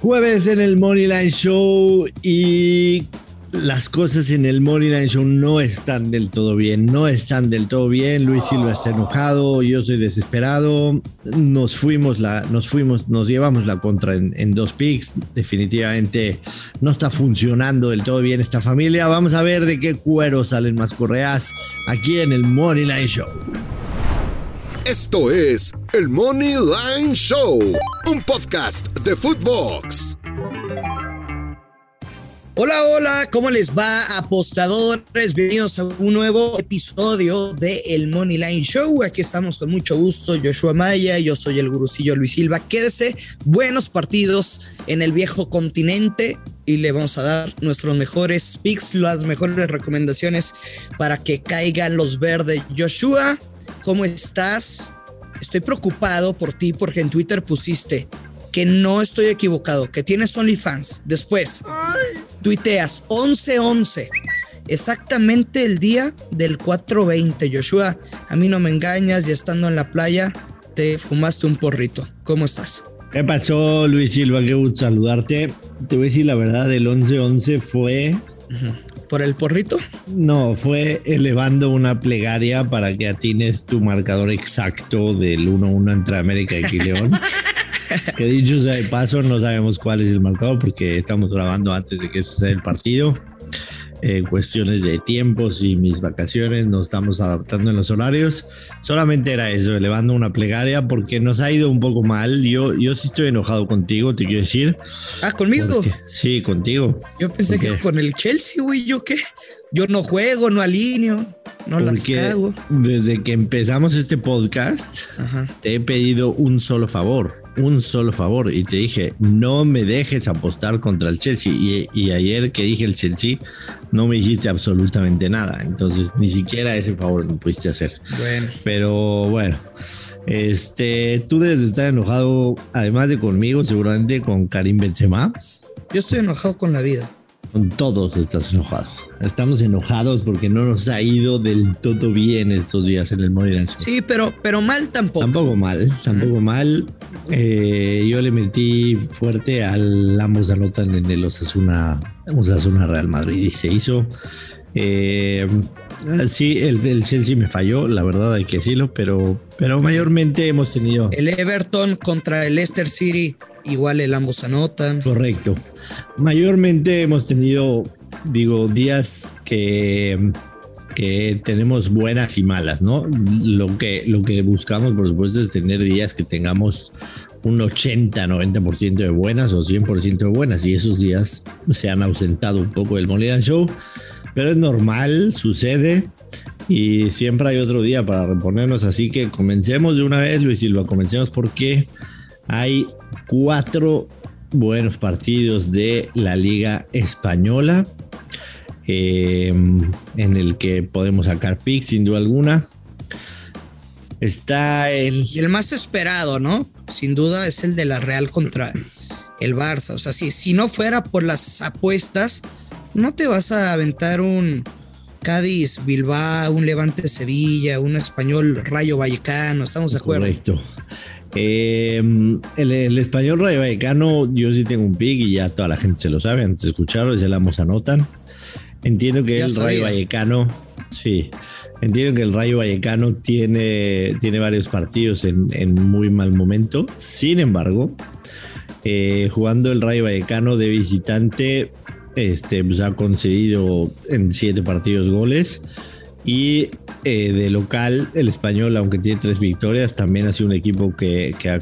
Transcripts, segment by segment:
Jueves en el Moneyline Show y las cosas en el Moneyline Show no están del todo bien, no están del todo bien. Luis Silva está enojado, yo estoy desesperado. Nos fuimos, la, nos fuimos, nos llevamos la contra en, dos picks. Definitivamente no está funcionando del todo bien esta familia. Vamos a ver de qué cuero salen más correas aquí en el Moneyline Show. Esto es el Money Line Show, un podcast de Footbox. Hola, hola, ¿cómo les va, apostadores? Bienvenidos a un nuevo episodio de El Money Line Show. Aquí estamos con mucho gusto, Joshua Maya, yo soy el gurucillo Luis Silva. Quédese, buenos partidos en el viejo continente y le vamos a dar nuestros mejores picks, las mejores recomendaciones para que caigan los verdes. Joshua, ¿cómo estás? Estoy preocupado por ti porque en Twitter pusiste que no estoy equivocado, que tienes OnlyFans. Después, tuiteas 11-11, exactamente el día del 420. Joshua, a mí no me engañas, ya estando en la playa, te fumaste un porrito. ¿Cómo estás? ¿Qué pasó, Luis Silva? Qué gusto saludarte. Te voy a decir la verdad, el 11-11 fue... ¿Por el porrito? No, fue elevando una plegaria para que atines tu marcador exacto del 1-1 entre América y León. que dicho sea de paso, no sabemos cuál es el marcador porque estamos grabando antes de que suceda el partido. En cuestiones de tiempos y mis vacaciones nos estamos adaptando en los horarios. Solamente era eso, elevando una plegaria porque nos ha ido un poco mal. Yo, yo sí estoy enojado contigo, te quiero decir. Ah, conmigo. sí, contigo. Yo pensé que con el Chelsea, güey, yo qué. Yo no juego, no alineo. No Porque desde que empezamos este podcast, te he pedido un solo favor, un solo favor. Y te dije, no me dejes apostar contra el Chelsea. Y, ayer que dije el Chelsea, no me dijiste absolutamente nada. Entonces, ni siquiera ese favor me pudiste hacer. Bueno. Pero bueno. Este, tú debes de estar enojado, además de conmigo, seguramente con Karim Benzema. Yo estoy enojado con la vida. Con todos estás enojados. Estamos enojados porque no nos ha ido del todo bien estos días en el Morirán. Sí, pero, pero mal tampoco. Tampoco mal, tampoco mal. Eh, yo le metí fuerte al ambos anotan en el Osasuna, Osasuna Real Madrid y se hizo. Eh, sí, el, el, Chelsea me falló, la verdad hay que decirlo, pero, pero mayormente hemos tenido. El Everton contra el Leicester City igual el ambos anotan. Correcto. Mayormente hemos tenido, digo, días que, que tenemos buenas y malas, ¿no? Lo que, lo que buscamos, por supuesto, es tener días que tengamos un 80, 90% de buenas o 100% de buenas y esos días se han ausentado un poco del Moneda Show, pero es normal, sucede y siempre hay otro día para reponernos, así que comencemos de una vez, Luis Silva, comencemos porque hay cuatro buenos partidos de la Liga Española. Eh, en el que podemos sacar picks sin duda alguna. Está el. el más esperado, ¿no? Sin duda es el de la Real contra el Barça. O sea, si, si no fuera por las apuestas, no te vas a aventar un Cádiz, Bilbao, un Levante Sevilla, un español Rayo Vallecano. Estamos de acuerdo. Correcto. Eh, el, español Rayo Vallecano, yo sí tengo un pick y ya toda la gente se lo sabe. Antes de escucharlo, ya la anotan. Entiendo que el Rayo Vallecano, sí, entiendo que el Rayo Vallecano tiene, tiene varios partidos en, muy mal momento. Sin embargo, eh, jugando el Rayo Vallecano de visitante, este, pues ha concedido en siete partidos goles. Y eh, de local, el español, aunque tiene tres victorias, también ha sido un equipo que, ha,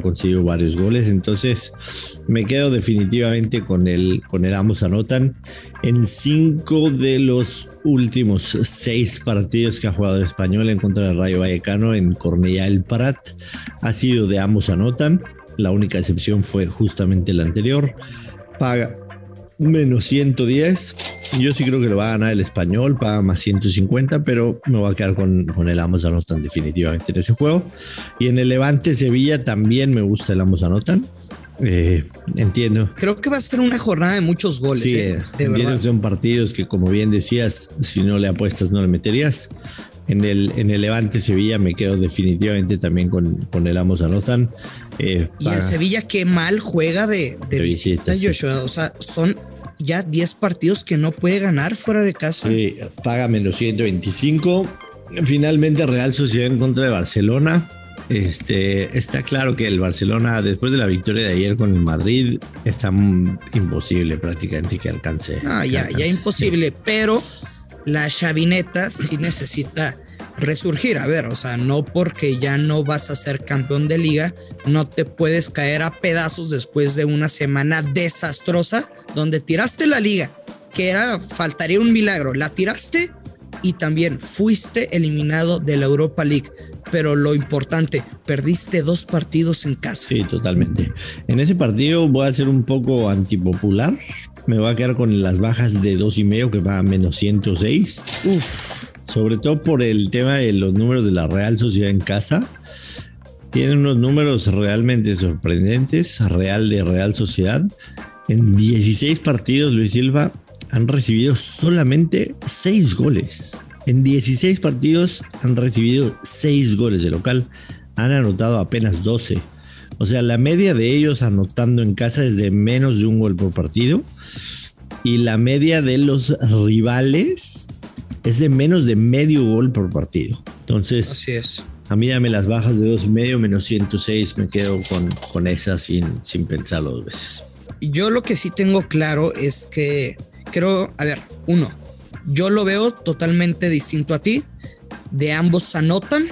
conseguido varios goles. Entonces, me quedo definitivamente con el, con el ambos anotan. En cinco de los últimos seis partidos que ha jugado el español en contra del Rayo Vallecano en Cornellá el Parat, ha sido de ambos anotan. La única excepción fue justamente el anterior. Paga menos 110 yo sí creo que lo va a ganar el español, paga más 150, pero me voy a quedar con, con el ambos anotan definitivamente en ese juego. Y en el Levante Sevilla también me gusta el ambos anotan. Eh, entiendo. Creo que va a ser una jornada de muchos goles. Sí, eh, de son partidos que, como bien decías, si no le apuestas, no le meterías. En el, en el Levante Sevilla me quedo definitivamente también con, con el Amos Anotan. Eh, y el Sevilla qué mal juega de, de, visita, Joshua. O sea, son ya 10 partidos que no puede ganar fuera de casa. Sí, paga menos 125. Finalmente Real Sociedad en contra de Barcelona. Este, está claro que el Barcelona, después de la victoria de ayer con el Madrid, está imposible prácticamente que alcance. Ah, ya, ya imposible, pero la chavineta sí necesita resurgir. A ver, o sea, no porque ya no vas a ser campeón de liga, no te puedes caer a pedazos después de una semana desastrosa donde tiraste la liga, que era, faltaría un milagro, la tiraste y también fuiste eliminado de la Europa League. Pero lo importante, perdiste dos partidos en casa. Sí, totalmente. En ese partido voy a ser un poco antipopular. Me voy a quedar con las bajas de dos y medio que va a menos 106. Uf. Sobre todo por el tema de los números de la Real Sociedad en casa. Tienen unos números realmente sorprendentes. Real de Real Sociedad. En 16 partidos, Luis Silva han recibido solamente 6 goles. En 16 partidos han recibido 6 goles de local. Han anotado apenas 12. O sea, la media de ellos anotando en casa es de menos de un gol por partido. Y la media de los rivales es de menos de medio gol por partido. Entonces, Así es. A mí dame las bajas de dos y medio menos 106. Me quedo con, con esa sin, sin pensarlo dos veces. Yo lo que sí tengo claro es que creo, a ver, uno, yo lo veo totalmente distinto a ti. De ambos anotan.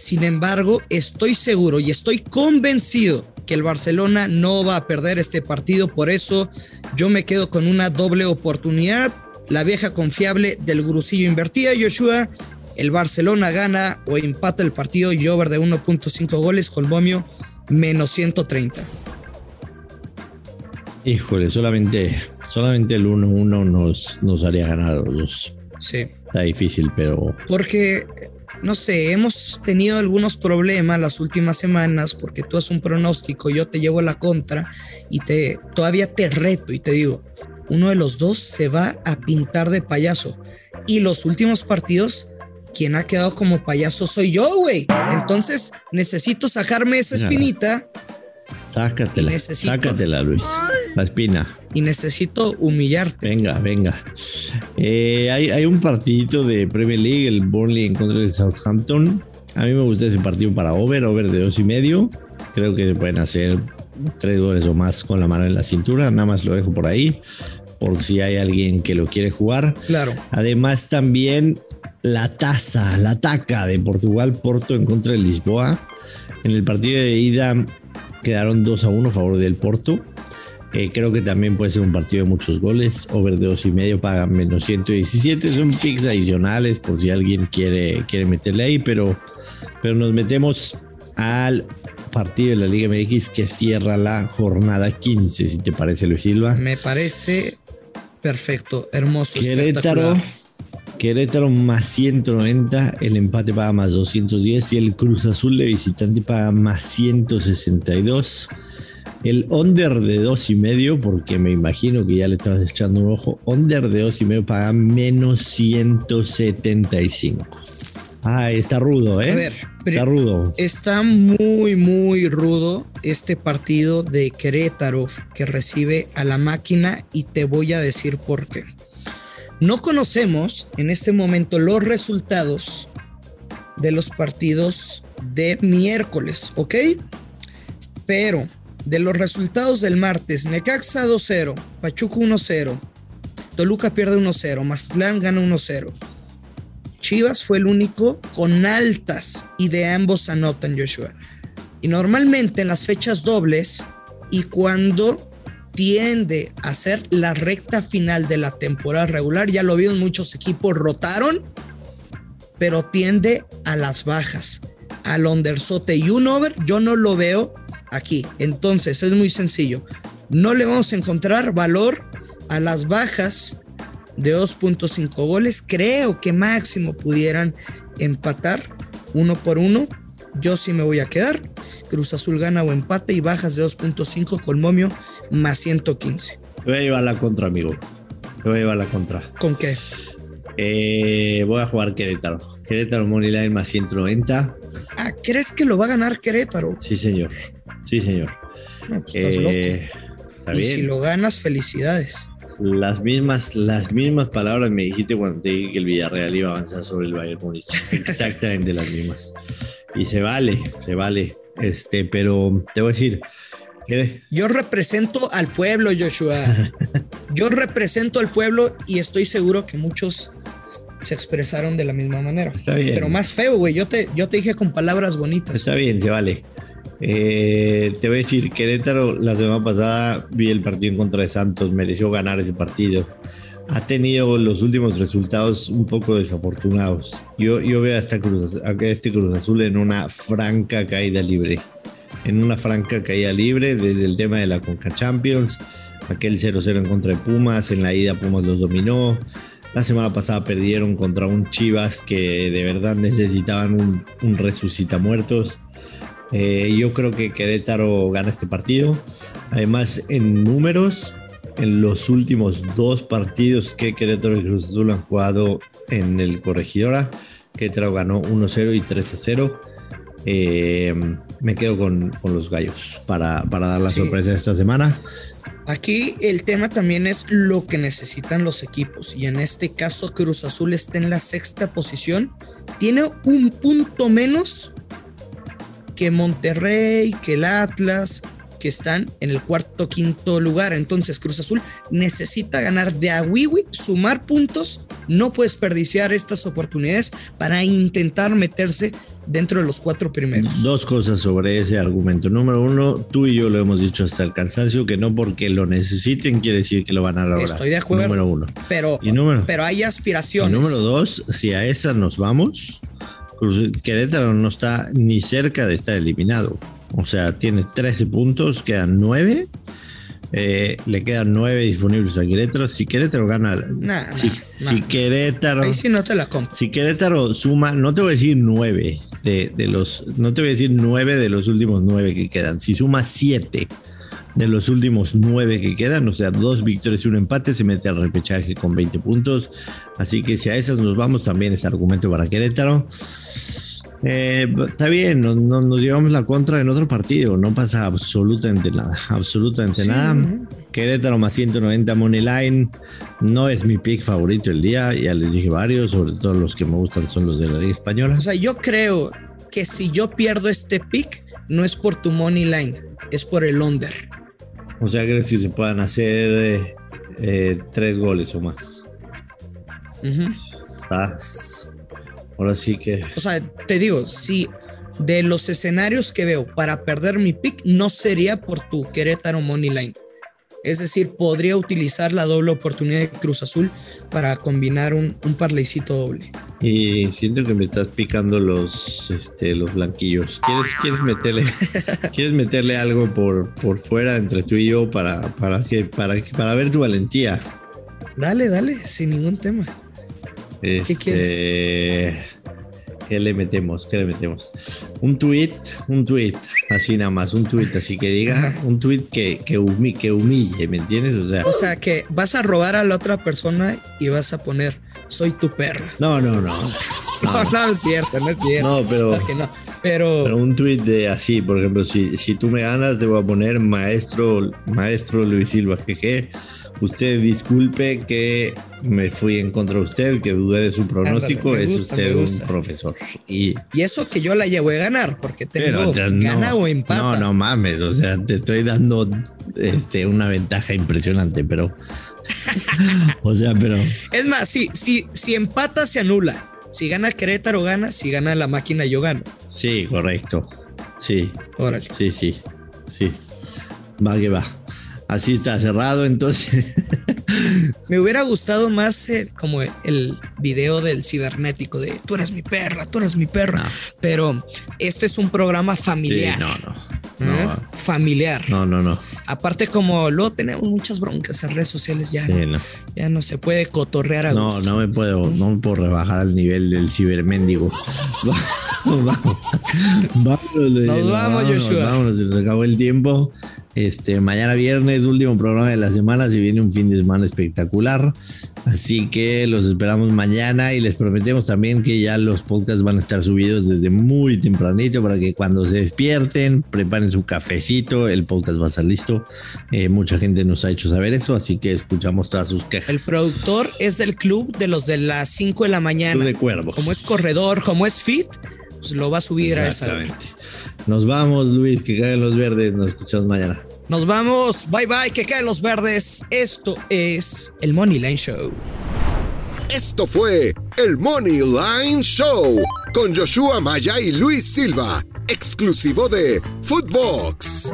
Sin embargo, estoy seguro y estoy convencido que el Barcelona no va a perder este partido. Por eso yo me quedo con una doble oportunidad. La vieja confiable del gurusillo invertida, Joshua. El Barcelona gana o empata el partido y over de 1.5 goles con Bomio menos 130. Híjole, solamente Solamente el 1-1 nos, nos haría ganar los dos. Sí. Está difícil, pero. Porque, no sé, hemos tenido algunos problemas las últimas semanas porque tú haces un pronóstico, yo te llevo la contra y te todavía te reto y te digo, uno de los dos se va a pintar de payaso. Y los últimos partidos, quien ha quedado como payaso soy yo, güey. Entonces necesito sacarme esa espinita. Sácatela, sácatela, Luis. La espina. Y necesito humillarte. Venga, venga. Eh, hay, un partidito de Premier League, el Burnley en contra del Southampton. A mí me gusta ese partido para over, over de dos y medio. Creo que se pueden hacer tres goles o más con la mano en la cintura. Nada más lo dejo por ahí. Por si hay alguien que lo quiere jugar. Claro. Además, también la taza, la taca de Portugal, Porto en contra de Lisboa. En el partido de ida quedaron 2 a 1 a favor del Porto. Eh, creo que también puede ser un partido de muchos goles. Over de dos y medio paga menos 117. Son picks adicionales por si alguien quiere, quiere meterle ahí, pero, pero nos metemos al partido de la Liga MX que cierra la jornada 15, si te parece, Luis Silva. Me parece perfecto, hermoso. Querétaro, Querétaro más 190, el empate paga más 210 y el Cruz Azul de visitante paga más 162. El under de dos y medio, porque me imagino que ya le estabas echando un ojo. Under de dos y medio paga menos 175. Ah, está rudo, ¿eh? A ver, está rudo. Está muy, muy rudo este partido de Querétaro que recibe a la máquina y te voy a decir por qué. No conocemos en este momento los resultados de los partidos de miércoles, ¿ok? Pero de los resultados del martes, Necaxa 2-0, Pachuca 1-0, Toluca pierde 1-0, Mazatlán gana 1-0. Chivas fue el único con altas y de ambos anotan Joshua. Y normalmente en las fechas dobles y cuando tiende a ser la recta final de la temporada regular, ya lo vieron, muchos equipos rotaron, pero tiende a las bajas, al undersote y un over, yo no lo veo aquí. Entonces es muy sencillo. No le vamos a encontrar valor a las bajas de 2.5 goles. Creo que máximo pudieran empatar uno por uno. Yo sí me voy a quedar. Cruz Azul gana o empate y bajas de 2.5 con momio más 115. Te voy a llevar la contra, amigo. Te voy a llevar la contra. ¿Con qué? Eh, voy a jugar Querétaro. Querétaro Moneyline más 190. Ah, ¿crees que lo va a ganar Querétaro? Sí, señor. Sí, señor. Pues estás Eh, Está. Y bien. si lo ganas, felicidades. Las mismas, las mismas palabras me dijiste cuando te dije que el Villarreal iba a avanzar sobre el Bayern Múnich. Exactamente las mismas. Y se vale, se vale. Este, pero te voy a decir, ¿qué? Yo represento al pueblo, Joshua. Yo represento al pueblo y estoy seguro que muchos se expresaron de la misma manera. Está bien. Pero más feo, güey. Yo te, yo te dije con palabras bonitas. Está bien, se vale. Eh, te voy a decir, Querétaro la semana pasada vi el partido en contra de Santos, mereció ganar ese partido. Ha tenido los últimos resultados un poco desafortunados. Yo, yo veo a, este Cruz Azul en una franca caída libre. En una franca caída libre desde el tema de la Conca Champions, aquel 0-0 en contra de Pumas, en la ida Pumas los dominó. La semana pasada perdieron contra un Chivas que de verdad necesitaban un, un resucita muertos. Eh, yo creo que Querétaro gana este partido. Además, en números, en los últimos dos partidos que Querétaro y Cruz Azul han jugado en el Corregidora, Querétaro ganó 1-0 y 3-0. Eh, me quedo con, con los gallos para, para dar la sorpresa de esta semana. Aquí el tema también es lo que necesitan los equipos. Y en este caso, Cruz Azul está en la sexta posición. Tiene un punto menos que Monterrey, que el Atlas, que están en el cuarto quinto lugar. Entonces, Cruz Azul necesita ganar de a Wiwi, sumar puntos. No puede desperdiciar estas oportunidades para intentar meterse dentro de los cuatro primeros. Dos cosas sobre ese argumento. Número uno, tú y yo lo hemos dicho hasta el cansancio, que no porque lo necesiten quiere decir que lo van a lograr. Estoy de acuerdo. Número uno. Pero, Y número, pero hay y aspiraciones. número dos, si a esa nos vamos, Cruz- Querétaro no está ni cerca de estar eliminado. O sea, tiene 13 puntos, quedan 9. Eh, le quedan 9 disponibles a Querétaro. Si Querétaro gana, Nah, si, nah, si nah. Querétaro Ahí sí no te la compro. si Querétaro suma, no te voy a decir nueve de, de los, no te voy a decir nueve de los últimos nueve que quedan. Si suma siete de los últimos nueve que quedan, o sea, dos victorias y un empate, se mete al repechaje con 20 puntos. Así que si a esas nos vamos, también es argumento para Querétaro. Eh, está bien, nos, nos- nos llevamos la contra en otro partido, no pasa absolutamente nada, absolutamente nada. Querétaro más 190 Money Line, no es mi pick favorito el día, ya les dije varios, sobre todo los que me gustan son los de la Liga Española. O sea, yo creo que si yo pierdo este pick, no es por tu money line, es por el under. O sea, crees que se puedan hacer eh, eh, tres goles o más. Ahora sí que O sea, te digo, si de los escenarios que veo para perder mi pick, no sería por tu Querétaro money line. Es decir, podría utilizar la doble oportunidad de Cruz Azul para combinar un, un parleycito doble. Y siento que me estás picando los, este, los blanquillos. ¿Quieres, quieres meterle, quieres meterle algo por, por fuera entre tú y yo para, para que, para, que- para ver tu valentía? Dale, dale, sin ningún tema. Este, quieres? ¿Qué le metemos? ¿Qué le metemos? Un tweet, un tweet, así nada más, un tweet, así que diga, un tweet que, que, humi- que humille, ¿me entiendes? O sea, O sea, que vas a robar a la otra persona y vas a poner, soy tu perra. no, no, no. No, No, no, es cierto, no es cierto. no, pero, Claro que no. Pero, pero un tweet de así, por ejemplo, si, si tú me ganas, te voy a poner maestro, maestro Luis Silva, jeje. Usted disculpe que me fui en contra de usted, que dudé de su pronóstico, es usted un profesor. Y y eso que yo la llevo a ganar, porque tengo Pero te- gana o empata. No, no mames, o sea, te estoy dando este, una ventaja impresionante, pero. o sea, pero. Es más, si, si, si empata, se anula. Si gana Querétaro, gana. Si gana la máquina, yo gano. Sí, correcto. Sí, Órale. sí, sí. Sí. Va que va. Así está cerrado, entonces. Me hubiera gustado más eh, como el video del cibernético de tú eres mi perra, tú eres mi perra. No. Pero este es un programa Sí, familiar. no, no. ¿eh? No, Familiar. no, no, no. Aparte, como luego tenemos muchas broncas en redes sociales, ya, Sí, no. ya no se puede cotorrear a No, gusto. no me puedo, no me puedo rebajar al nivel del ciberméndigo. vamos, vámonos, Nos vamos, vámonos, Joshua. Vámonos, se nos acabó el tiempo. Este, mañana viernes, último programa de la semana, si viene un fin de semana espectacular. Así que los esperamos mañana y les prometemos también que ya los podcasts van a estar subidos desde muy tempranito para que cuando se despierten, preparen su cafecito, el podcast va a estar listo. Eh, mucha gente nos ha hecho saber eso, así que escuchamos todas sus quejas. El productor es del club de los de las 5 de la mañana. de cuervos. Como es corredor, como es fit, pues lo va a subir a esa. Nos vamos, Luis, que caen los verdes. Nos escuchamos mañana. Nos vamos. Bye bye, que caen los verdes. Esto es el Money Line Show. Esto fue el Money Line Show con Joshua Maya y Luis Silva, exclusivo de Footbox.